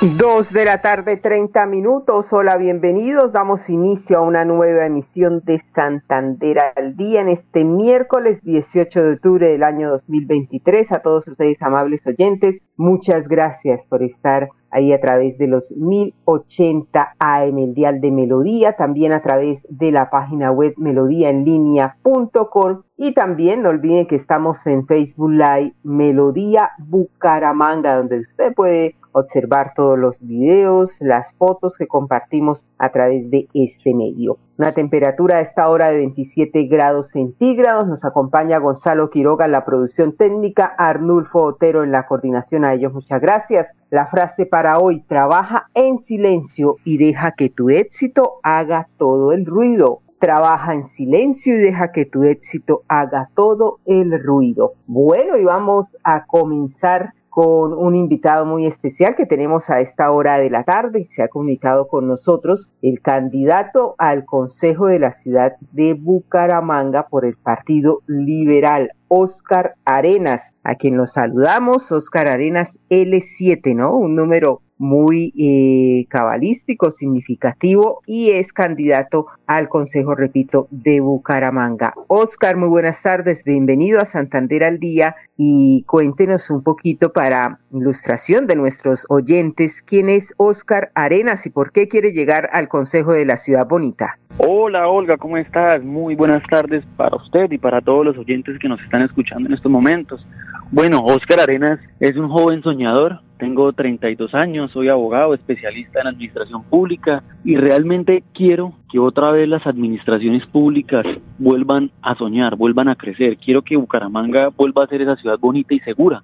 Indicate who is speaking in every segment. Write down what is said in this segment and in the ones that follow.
Speaker 1: Dos de la tarde, 30 minutos. Hola, bienvenidos. Damos inicio a una nueva emisión de Santander al día en este miércoles 18 de octubre del año 2023. A todos ustedes, amables oyentes, muchas gracias por estar ahí a través de los 1080 AM, el dial de Melodía, también a través de la página web melodíaenlínea.com y también no olviden que estamos en Facebook Live Melodía Bucaramanga, donde usted puede observar todos los videos, las fotos que compartimos a través de este medio. Una temperatura a esta hora de 27 grados centígrados. Nos acompaña Gonzalo Quiroga en la producción técnica, Arnulfo Otero en la coordinación. A ellos muchas gracias. La frase para hoy, trabaja en silencio y deja que tu éxito haga todo el ruido. Trabaja en silencio y deja que tu éxito haga todo el ruido. Bueno, y vamos a comenzar con un invitado muy especial que tenemos a esta hora de la tarde. Se ha comunicado con nosotros el candidato al Consejo de la Ciudad de Bucaramanga por el Partido Liberal, Oscar Arenas, a quien nos saludamos. Oscar Arenas L7, ¿no? Un número muy eh, cabalístico, significativo y es candidato al Consejo, repito, de Bucaramanga. Oscar, muy buenas tardes, bienvenido a Santander al Día y cuéntenos un poquito para ilustración de nuestros oyentes quién es Oscar Arenas y por qué quiere llegar al Consejo de la Ciudad Bonita.
Speaker 2: Hola Olga, ¿cómo estás? Muy buenas tardes para usted y para todos los oyentes que nos están escuchando en estos momentos. Bueno, Oscar Arenas es un joven soñador, tengo 32 años, soy abogado, especialista en administración pública y realmente quiero que otra vez las administraciones públicas vuelvan a soñar, vuelvan a crecer. Quiero que Bucaramanga vuelva a ser esa ciudad bonita y segura.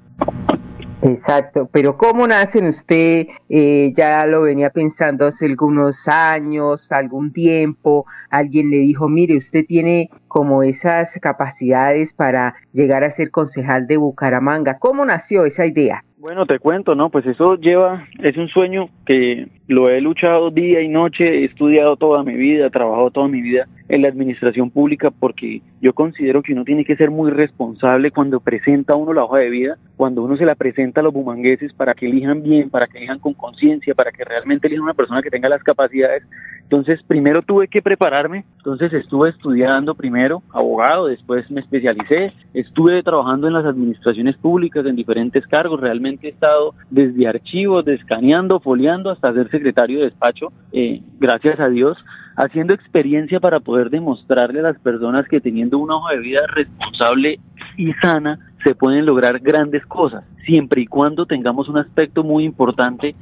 Speaker 1: Exacto, pero ¿cómo nace usted? Eh, ya lo venía pensando hace algunos años, algún tiempo, alguien le dijo, mire, usted tiene como esas capacidades para llegar a ser concejal de Bucaramanga. ¿Cómo nació esa idea?
Speaker 2: Bueno, te cuento, ¿no? Pues eso lleva, es un sueño que lo he luchado día y noche, he estudiado toda mi vida, he trabajado toda mi vida en la administración pública porque yo considero que uno tiene que ser muy responsable cuando presenta uno la hoja de vida, cuando uno se la presenta a los bumangueses para que elijan bien, para que elijan con conciencia, para que realmente elijan una persona que tenga las capacidades. Entonces, primero tuve que prepararme, entonces estuve estudiando primero abogado, después me especialicé, estuve trabajando en las administraciones públicas en diferentes cargos, realmente he estado desde archivos, descaneando, foliando hasta ser secretario de despacho, eh, gracias a Dios haciendo experiencia para poder demostrarle a las personas que teniendo una hoja de vida responsable y sana se pueden lograr grandes cosas, siempre y cuando tengamos un aspecto muy importante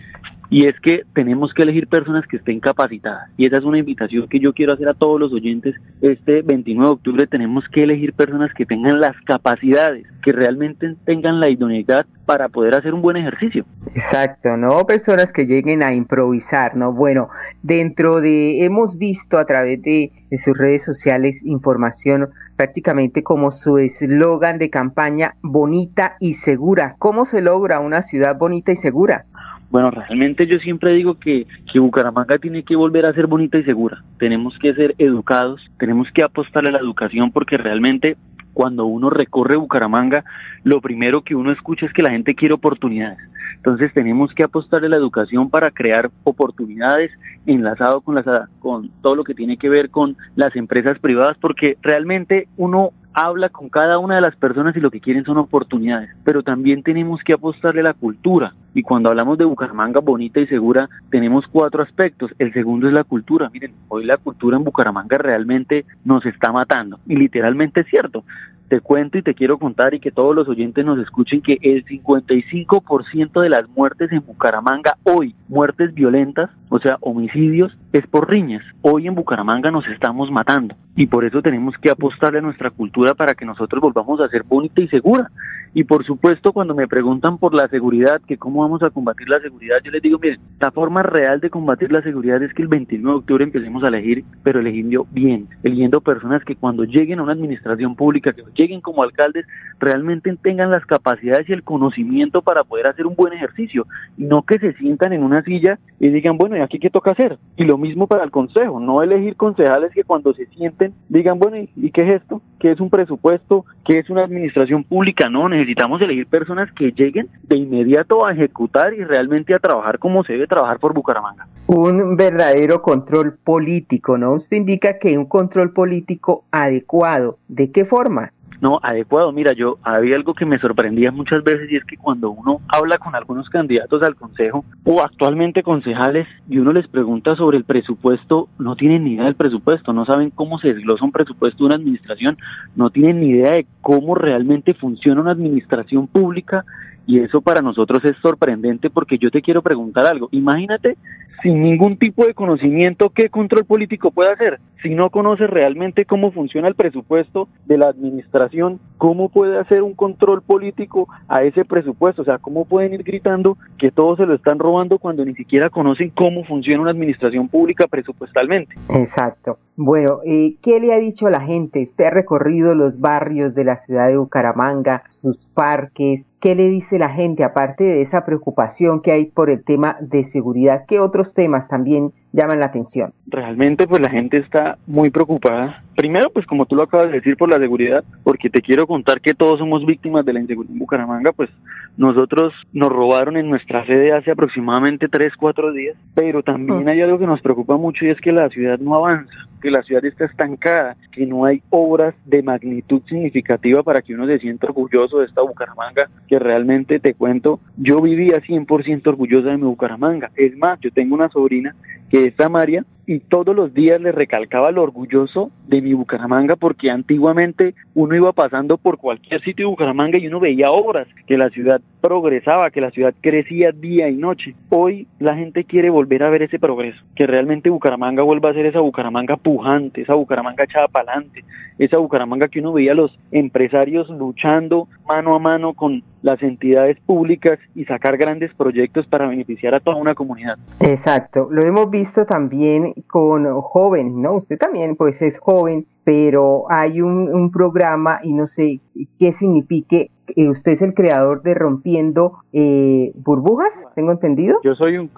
Speaker 2: y es que tenemos que elegir personas que estén capacitadas. Y esa es una invitación que yo quiero hacer a todos los oyentes. Este 29 de octubre tenemos que elegir personas que tengan las capacidades, que realmente tengan la idoneidad para poder hacer un buen ejercicio.
Speaker 1: Exacto, no personas que lleguen a improvisar, ¿no? Bueno, dentro de, hemos visto a través de, de sus redes sociales información prácticamente como su eslogan de campaña bonita y segura. ¿Cómo se logra una ciudad bonita y segura?
Speaker 2: Bueno, realmente yo siempre digo que, que Bucaramanga tiene que volver a ser bonita y segura. Tenemos que ser educados, tenemos que apostarle a la educación porque realmente cuando uno recorre Bucaramanga, lo primero que uno escucha es que la gente quiere oportunidades. Entonces tenemos que apostarle a la educación para crear oportunidades enlazado con, las, con todo lo que tiene que ver con las empresas privadas, porque realmente uno habla con cada una de las personas y lo que quieren son oportunidades, pero también tenemos que apostarle a la cultura. Y cuando hablamos de Bucaramanga bonita y segura, tenemos cuatro aspectos. El segundo es la cultura. Miren, hoy la cultura en Bucaramanga realmente nos está matando. Y literalmente es cierto. Te cuento y te quiero contar y que todos los oyentes nos escuchen que el 55% de las muertes en Bucaramanga hoy, muertes violentas, o sea, homicidios, es por riñas. Hoy en Bucaramanga nos estamos matando y por eso tenemos que apostarle a nuestra cultura para que nosotros volvamos a ser bonita y segura. Y por supuesto, cuando me preguntan por la seguridad, que cómo vamos a combatir la seguridad, yo les digo, miren, la forma real de combatir la seguridad es que el 29 de octubre empecemos a elegir, pero eligiendo bien, eligiendo personas que cuando lleguen a una administración pública, que lleguen como alcaldes, realmente tengan las capacidades y el conocimiento para poder hacer un buen ejercicio, y no que se sientan en una silla y digan, bueno, ¿y aquí qué toca hacer? Y lo mismo para el consejo, no elegir concejales que cuando se sienten digan, bueno, ¿y, qué es esto? ¿Qué es un presupuesto? ¿Qué es una administración pública? No, necesitamos elegir personas que lleguen de inmediato a ejecutar y realmente a trabajar como se debe trabajar por Bucaramanga.
Speaker 1: Un verdadero control político, ¿no? Usted indica que un control político adecuado, ¿de qué forma?
Speaker 2: No, adecuado. Mira, yo había algo que me sorprendía muchas veces y es que cuando uno habla con algunos candidatos al consejo o actualmente concejales y uno les pregunta sobre el presupuesto, no tienen ni idea del presupuesto, no saben cómo se desglosa un presupuesto de una administración, no tienen ni idea de cómo realmente funciona una administración pública y eso para nosotros es sorprendente porque yo te quiero preguntar algo. Imagínate sin ningún tipo de conocimiento qué control político puede hacer. Si no conoce realmente cómo funciona el presupuesto de la administración, ¿cómo puede hacer un control político a ese presupuesto? O sea, ¿cómo pueden ir gritando que todos se lo están robando cuando ni siquiera conocen cómo funciona una administración pública presupuestalmente?
Speaker 1: Exacto. Bueno, eh, ¿qué le ha dicho la gente? Usted ha recorrido los barrios de la ciudad de Bucaramanga, sus parques, ¿Qué le dice la gente, aparte de esa preocupación que hay por el tema de seguridad? ¿Qué otros temas también llaman la atención?
Speaker 2: Realmente, pues la gente está muy preocupada. Primero, pues como tú lo acabas de decir, por la seguridad, porque te quiero contar que todos somos víctimas de la inseguridad en Bucaramanga, pues nosotros nos robaron en nuestra sede hace aproximadamente 3, 4 días, pero también hay algo que nos preocupa mucho y es que la ciudad no avanza que la ciudad está estancada, que no hay obras de magnitud significativa para que uno se sienta orgulloso de esta Bucaramanga, que realmente te cuento, yo vivía 100% orgullosa de mi Bucaramanga. Es más, yo tengo una sobrina que es Samaria y todos los días le recalcaba lo orgulloso de mi Bucaramanga porque antiguamente uno iba pasando por cualquier sitio de Bucaramanga y uno veía obras, que la ciudad progresaba, que la ciudad crecía día y noche. Hoy la gente quiere volver a ver ese progreso, que realmente Bucaramanga vuelva a ser esa Bucaramanga pujante, esa Bucaramanga echada para adelante, esa Bucaramanga que uno veía a los empresarios luchando mano a mano con las entidades públicas y sacar grandes proyectos para beneficiar a toda una comunidad.
Speaker 1: Exacto, lo hemos visto también con jóvenes, ¿no? Usted también pues es joven, pero hay un, un programa y no sé qué signifique eh, usted es el creador de Rompiendo eh, Burbujas, tengo entendido.
Speaker 2: Yo soy un,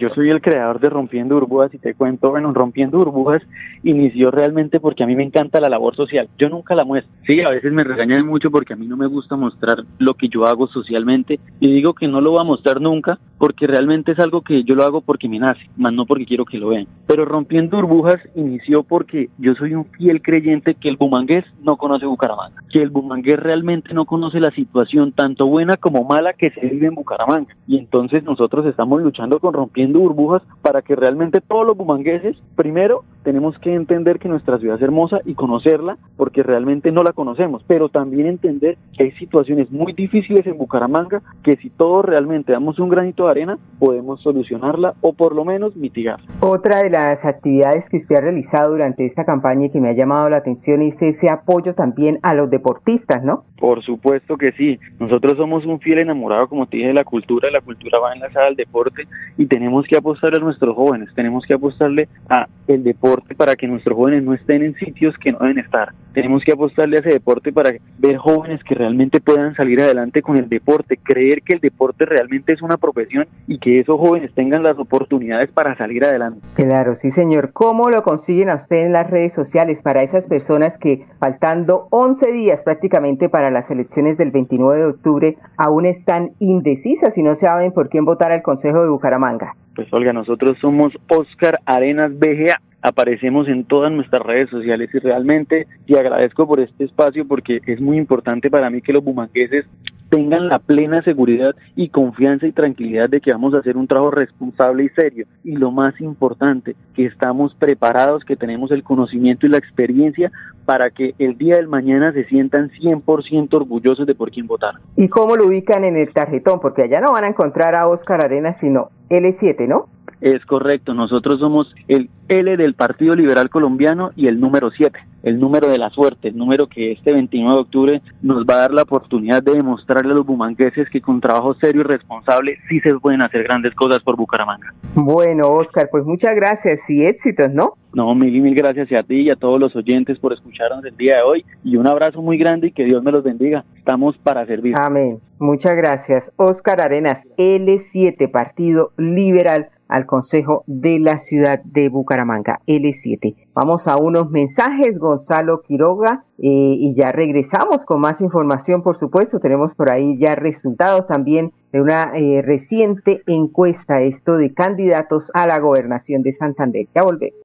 Speaker 2: yo soy el creador de Rompiendo Burbujas y te cuento, bueno, Rompiendo Burbujas inició realmente porque a mí me encanta la labor social. Yo nunca la muestro. Sí, a veces me regañan mucho porque a mí no me gusta mostrar lo que yo hago socialmente y digo que no lo voy a mostrar nunca porque realmente es algo que yo lo hago porque me nace, más no porque quiero que lo vean. Pero Rompiendo Burbujas inició porque yo soy un fiel creyente que el bumangués no conoce Bucaramanga, que el bumangués realmente no conoce la situación tanto buena como mala que se vive en Bucaramanga. Y entonces nosotros estamos luchando con rompiendo burbujas para que realmente todos los bumangueses, primero, tenemos que entender que nuestra ciudad es hermosa y conocerla porque realmente no la conocemos, pero también entender que hay situaciones muy difíciles en Bucaramanga que si todos realmente damos un granito de arena, podemos solucionarla o por lo menos mitigarla.
Speaker 1: Otra de las actividades que usted ha realizado durante esta campaña y que me ha llamado la atención es ese apoyo también a los deportistas, ¿no?
Speaker 2: Por supuesto que sí. Nosotros somos un fiel enamorado, como te dije, de la cultura. La cultura va enlazada al deporte y tenemos que apostarle a nuestros jóvenes. Tenemos que apostarle a el deporte para que nuestros jóvenes no estén en sitios que no deben estar. Tenemos que apostarle a ese deporte para ver jóvenes que realmente puedan salir adelante con el deporte, creer que el deporte realmente es una profesión y que esos jóvenes tengan las oportunidades para salir adelante.
Speaker 1: Claro, sí, señor. ¿Cómo lo consiguen a usted en las redes sociales para esas personas que faltando 11 días prácticamente para las elecciones del 29 de octubre aún están indecisas y no saben por quién votar al Consejo de Bucaramanga?
Speaker 2: Pues Olga, nosotros somos Oscar Arenas BGA aparecemos en todas nuestras redes sociales y realmente te agradezco por este espacio porque es muy importante para mí que los bumangueses tengan la plena seguridad y confianza y tranquilidad de que vamos a hacer un trabajo responsable y serio. Y lo más importante, que estamos preparados, que tenemos el conocimiento y la experiencia para que el día del mañana se sientan 100% orgullosos de por quién votar.
Speaker 1: ¿Y cómo lo ubican en el tarjetón? Porque allá no van a encontrar a Oscar Arenas, sino L7, ¿no?
Speaker 2: Es correcto, nosotros somos el L del Partido Liberal Colombiano y el número 7, el número de la suerte, el número que este 29 de octubre nos va a dar la oportunidad de demostrarle a los bumangueses que con trabajo serio y responsable sí se pueden hacer grandes cosas por Bucaramanga.
Speaker 1: Bueno, Oscar, pues muchas gracias y éxitos, ¿no?
Speaker 2: No, mil y mil gracias a ti y a todos los oyentes por escucharnos el día de hoy y un abrazo muy grande y que Dios me los bendiga. Estamos para servir.
Speaker 1: Amén. Muchas gracias. Oscar Arenas, L7, Partido Liberal al Consejo de la Ciudad de Bucaramanga, L7. Vamos a unos mensajes, Gonzalo Quiroga, eh, y ya regresamos con más información, por supuesto. Tenemos por ahí ya resultados también de una eh, reciente encuesta, esto de candidatos a la gobernación de Santander. Ya volvemos.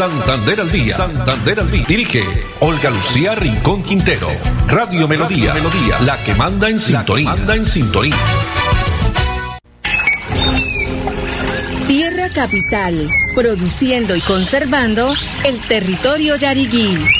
Speaker 3: Santander al día. Santander al día. Dirige Olga Lucía Rincón Quintero. Radio Melodía. Melodía. La que manda en sintonía. Manda en sintonía.
Speaker 4: Tierra Capital. Produciendo y conservando el territorio yariguí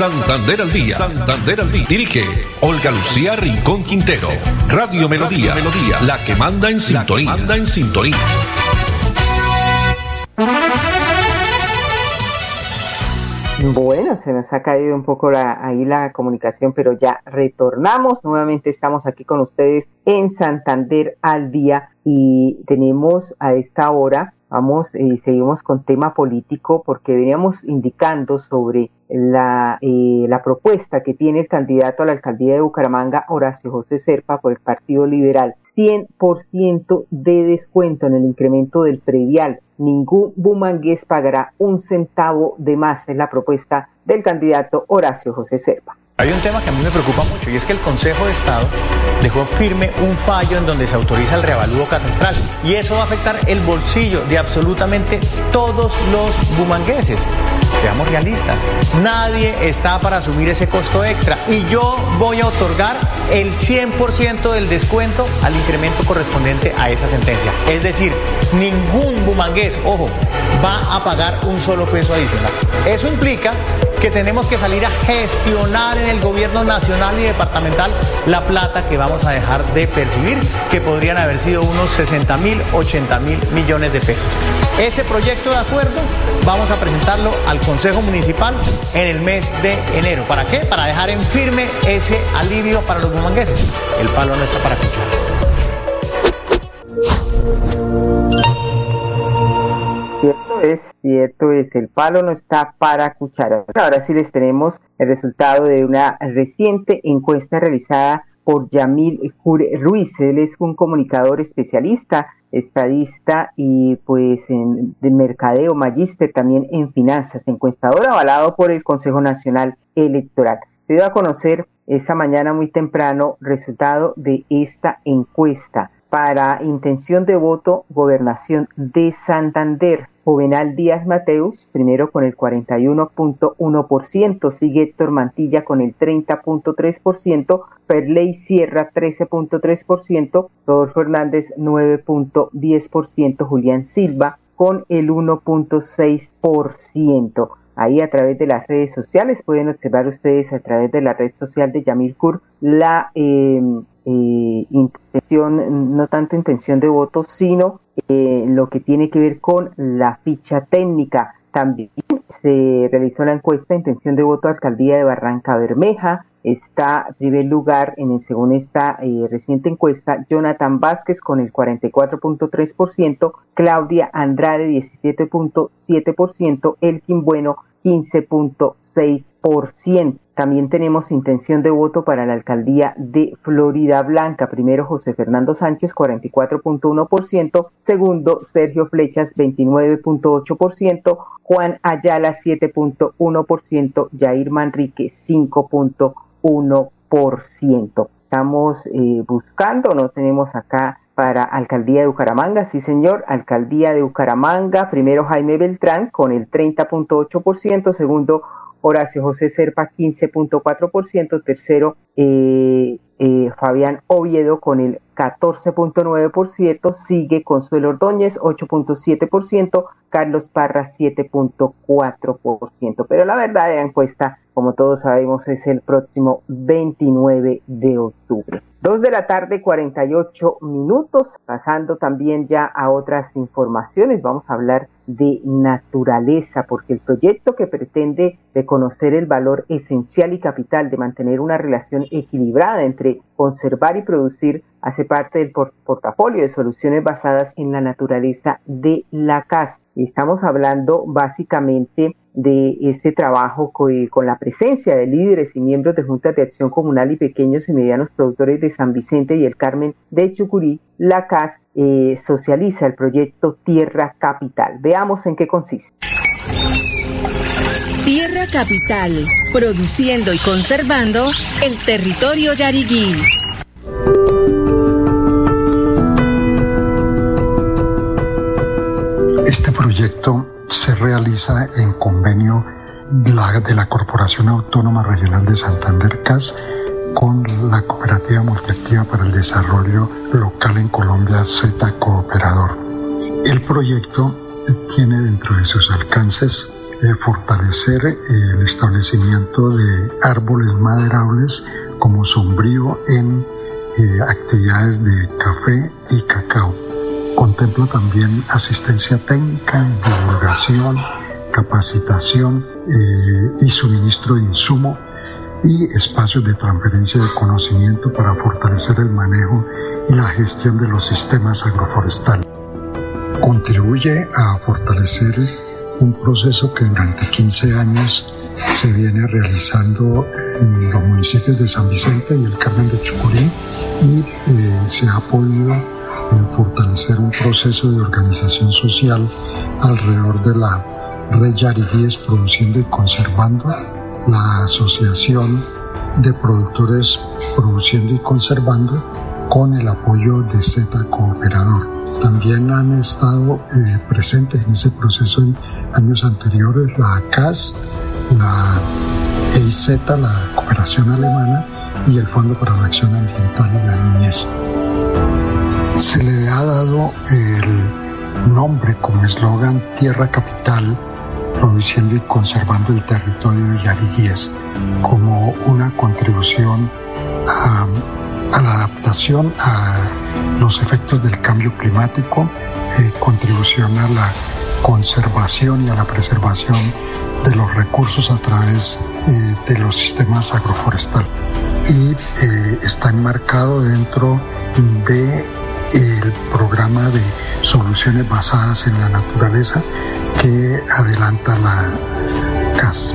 Speaker 3: Santander al día. Santander al día. Dirige Olga Lucía Rincón Quintero. Radio Melodía. Melodía. La que manda en sintonía. manda en sintonía.
Speaker 1: Bueno, se nos ha caído un poco ahí la comunicación, pero ya retornamos. Nuevamente estamos aquí con ustedes en Santander al día y tenemos a esta hora Vamos y seguimos con tema político porque veníamos indicando sobre la, eh, la propuesta que tiene el candidato a la alcaldía de Bucaramanga, Horacio José Serpa, por el Partido Liberal. 100% de descuento en el incremento del predial. Ningún bumangués pagará un centavo de más. Es la propuesta del candidato Horacio José Serpa.
Speaker 5: Hay un tema que a mí me preocupa mucho y es que el Consejo de Estado dejó firme un fallo en donde se autoriza el reavalúo catastral y eso va a afectar el bolsillo de absolutamente todos los bumangueses. Seamos realistas, nadie está para asumir ese costo extra y yo voy a otorgar el 100% del descuento al incremento correspondiente a esa sentencia. Es decir, ningún bumangués, ojo, va a pagar un solo peso adicional. Eso implica que tenemos que salir a gestionar en el gobierno nacional y departamental la plata que vamos a dejar de percibir, que podrían haber sido unos 60 mil, 80 mil millones de pesos. Ese proyecto de acuerdo vamos a presentarlo al Consejo Municipal en el mes de enero. ¿Para qué? Para dejar en firme ese alivio para los bumangueses. El palo no está para escuchar.
Speaker 1: Cierto es, cierto es, el palo no está para cuchara. Ahora sí les tenemos el resultado de una reciente encuesta realizada por Yamil Ruiz. Él es un comunicador especialista, estadista y pues en, de mercadeo, magíster también en finanzas, encuestador avalado por el Consejo Nacional Electoral. Se dio a conocer esta mañana muy temprano resultado de esta encuesta para intención de voto gobernación de Santander. Juvenal Díaz Mateus, primero con el 41.1%, sigue Héctor Mantilla con el 30.3%, Perley Sierra 13.3%, Rodolfo Hernández 9.10%, Julián Silva con el 1.6%. Ahí a través de las redes sociales pueden observar ustedes a través de la red social de Yamil Kur la eh, eh, intención, no tanto intención de voto, sino eh, lo que tiene que ver con la ficha técnica. También se realizó la encuesta intención de voto alcaldía de Barranca Bermeja, está en primer lugar en según esta eh, reciente encuesta Jonathan Vázquez con el 44.3%, Claudia Andrade 17.7%, Elkin Bueno 15.6%. También tenemos intención de voto para la alcaldía de Florida Blanca. Primero José Fernando Sánchez, 44.1%. Segundo Sergio Flechas, 29.8%. Juan Ayala, 7.1%. Jair Manrique, 5.1%. Estamos eh, buscando, no tenemos acá para Alcaldía de Bucaramanga, sí señor, Alcaldía de Bucaramanga, primero Jaime Beltrán con el 30.8%, segundo Horacio José Serpa 15.4%, tercero Fabián Oviedo con el 14.9%, sigue Consuelo Ordóñez 8.7%, Carlos Parra 7.4%. Pero la verdadera encuesta, como todos sabemos, es el próximo 29 de octubre. Dos de la tarde, 48 minutos, pasando también ya a otras informaciones. Vamos a hablar de naturaleza, porque el proyecto que pretende reconocer el valor esencial y capital de mantener una relación equilibrada entre conservar y producir hace parte del portafolio de soluciones basadas en la naturaleza de la CAS. Estamos hablando básicamente de este trabajo con, la presencia de líderes y miembros de juntas de acción comunal y pequeños y medianos productores de San Vicente y el Carmen de Chucurí, la CAS eh, socializa el proyecto Tierra Capital. Veamos en qué consiste.
Speaker 4: Capital, produciendo y conservando el territorio yariguí.
Speaker 6: Este proyecto se realiza en convenio de la Corporación Autónoma Regional de Santander CAS con la Cooperativa Multiactiva para el Desarrollo Local en Colombia Z Cooperador. El proyecto tiene dentro de sus alcances fortalecer el establecimiento de árboles maderables como sombrío en eh, actividades de café y cacao Contempla también asistencia técnica, divulgación, capacitación eh, y suministro de insumo y espacios de transferencia de conocimiento para fortalecer el manejo y la gestión de los sistemas agroforestales. Contribuye a fortalecer un proceso que durante 15 años se viene realizando en los municipios de San Vicente y el Carmen de Chucurí y eh, se ha podido fortalecer un proceso de organización social alrededor de la red Yariguíes Produciendo y Conservando, la Asociación de Productores Produciendo y Conservando, con el apoyo de Z Cooperador. También han estado eh, presentes en ese proceso años anteriores la CAS, la EIZ, la Cooperación Alemana y el Fondo para la Acción Ambiental y la Niñez. Se le ha dado el nombre como eslogan Tierra Capital, produciendo y conservando el territorio de Yariguíes, como una contribución a, la adaptación a los efectos del cambio climático, eh, contribución a la conservación y a la preservación de los recursos a través eh, de los sistemas agroforestales. Y eh, está enmarcado dentro de programa de soluciones basadas en la naturaleza que adelanta la CAS.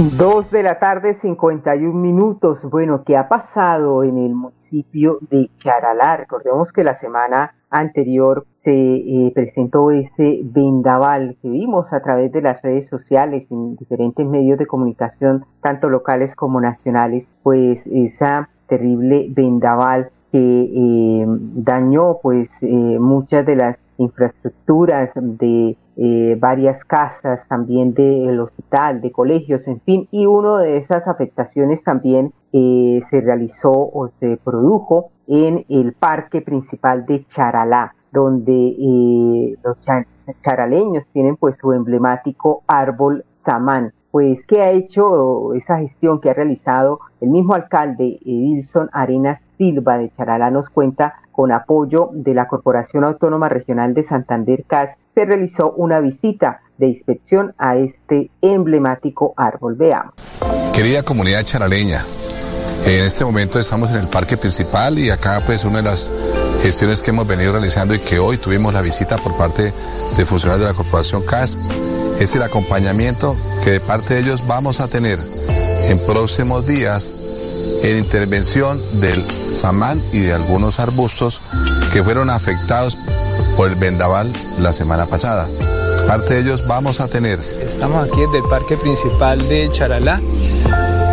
Speaker 1: Dos de la tarde, 51 minutos. Bueno, ¿qué ha pasado en el municipio de Charalá? Recordemos que la semana anterior se eh, presentó ese vendaval que vimos a través de las redes sociales en diferentes medios de comunicación, tanto locales como nacionales, pues esa terrible vendaval que eh, dañó pues eh, muchas de las infraestructuras de eh, varias casas, también del hospital, de colegios, en fin, y una de esas afectaciones también eh, se realizó o se produjo en el parque principal de Charalá, donde eh, los charaleños tienen pues su emblemático árbol samán. Pues, ¿qué ha hecho esa gestión que ha realizado el mismo alcalde Edilson Arenas Silva de Charalá? Nos cuenta con apoyo de la Corporación Autónoma Regional de Santander CAS, se realizó una visita de inspección a este emblemático árbol. Veamos.
Speaker 7: Querida comunidad charaleña, en este momento estamos en el parque principal y acá pues una de las gestiones que hemos venido realizando y que hoy tuvimos la visita por parte de funcionarios de la Corporación CAS es el acompañamiento que de parte de ellos vamos a tener en próximos días en intervención del samán y de algunos arbustos que fueron afectados por el vendaval la semana pasada. Parte de ellos vamos a tener.
Speaker 8: Estamos aquí desde el parque principal de Charalá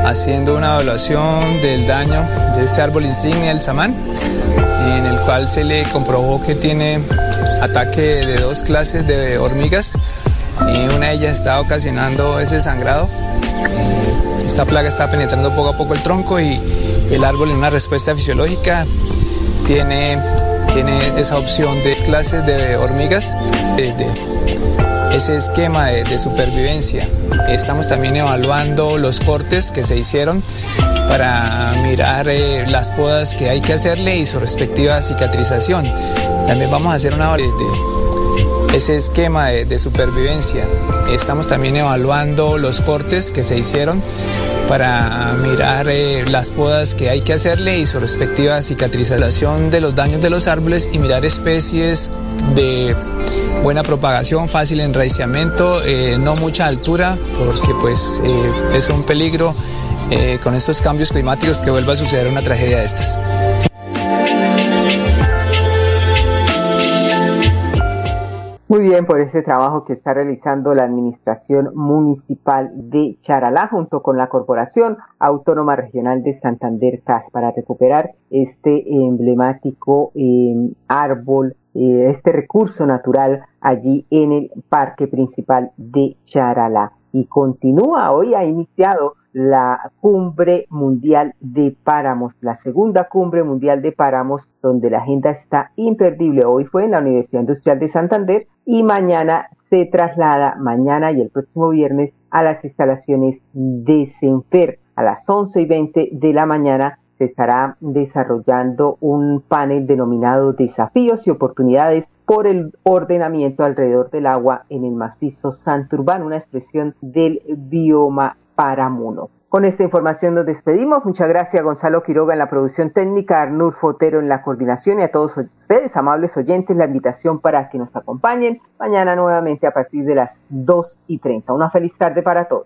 Speaker 8: haciendo una evaluación del daño de este árbol insignia, el samán, en el cual se le comprobó que tiene ataque de dos clases de hormigas y una de ellas está ocasionando ese sangrado esta plaga está penetrando poco a poco el tronco y el árbol en una respuesta fisiológica tiene, tiene esa opción de clases de hormigas, de, ese esquema de, supervivencia. Estamos también evaluando los cortes que se hicieron para mirar eh, las podas que hay que hacerle y su respectiva cicatrización. También vamos a hacer una de, ese esquema de, supervivencia. Estamos también evaluando los cortes que se hicieron para mirar eh, las podas que hay que hacerle y su respectiva cicatrización de los daños de los árboles y mirar especies de buena propagación, fácil enraizamiento, eh, no mucha altura, porque pues eh, es un peligro con estos cambios climáticos que vuelva a suceder una tragedia de estas.
Speaker 1: Bien por ese trabajo que está realizando la Administración Municipal de Charalá junto con la Corporación Autónoma Regional de Santander CAS para recuperar este emblemático em, árbol, eh, este recurso natural allí en el parque principal de Charalá. Y continúa, hoy ha iniciado la cumbre mundial de páramos, la segunda cumbre mundial de páramos, donde la agenda está imperdible. Hoy fue en la Universidad Industrial de Santander y mañana se traslada, mañana y el próximo viernes, a las instalaciones de Senfer. A las 11 y 20 de la mañana se estará desarrollando un panel denominado Desafíos y Oportunidades por el ordenamiento alrededor del agua en el macizo Santurbán, una expresión del bioma Paramuno. Con esta información nos despedimos. Muchas gracias a Gonzalo Quiroga en la producción técnica, a Arnur Fotero en la coordinación y a todos ustedes, amables oyentes, la invitación para que nos acompañen mañana nuevamente a partir de las 2 y 30. Una feliz tarde para todos.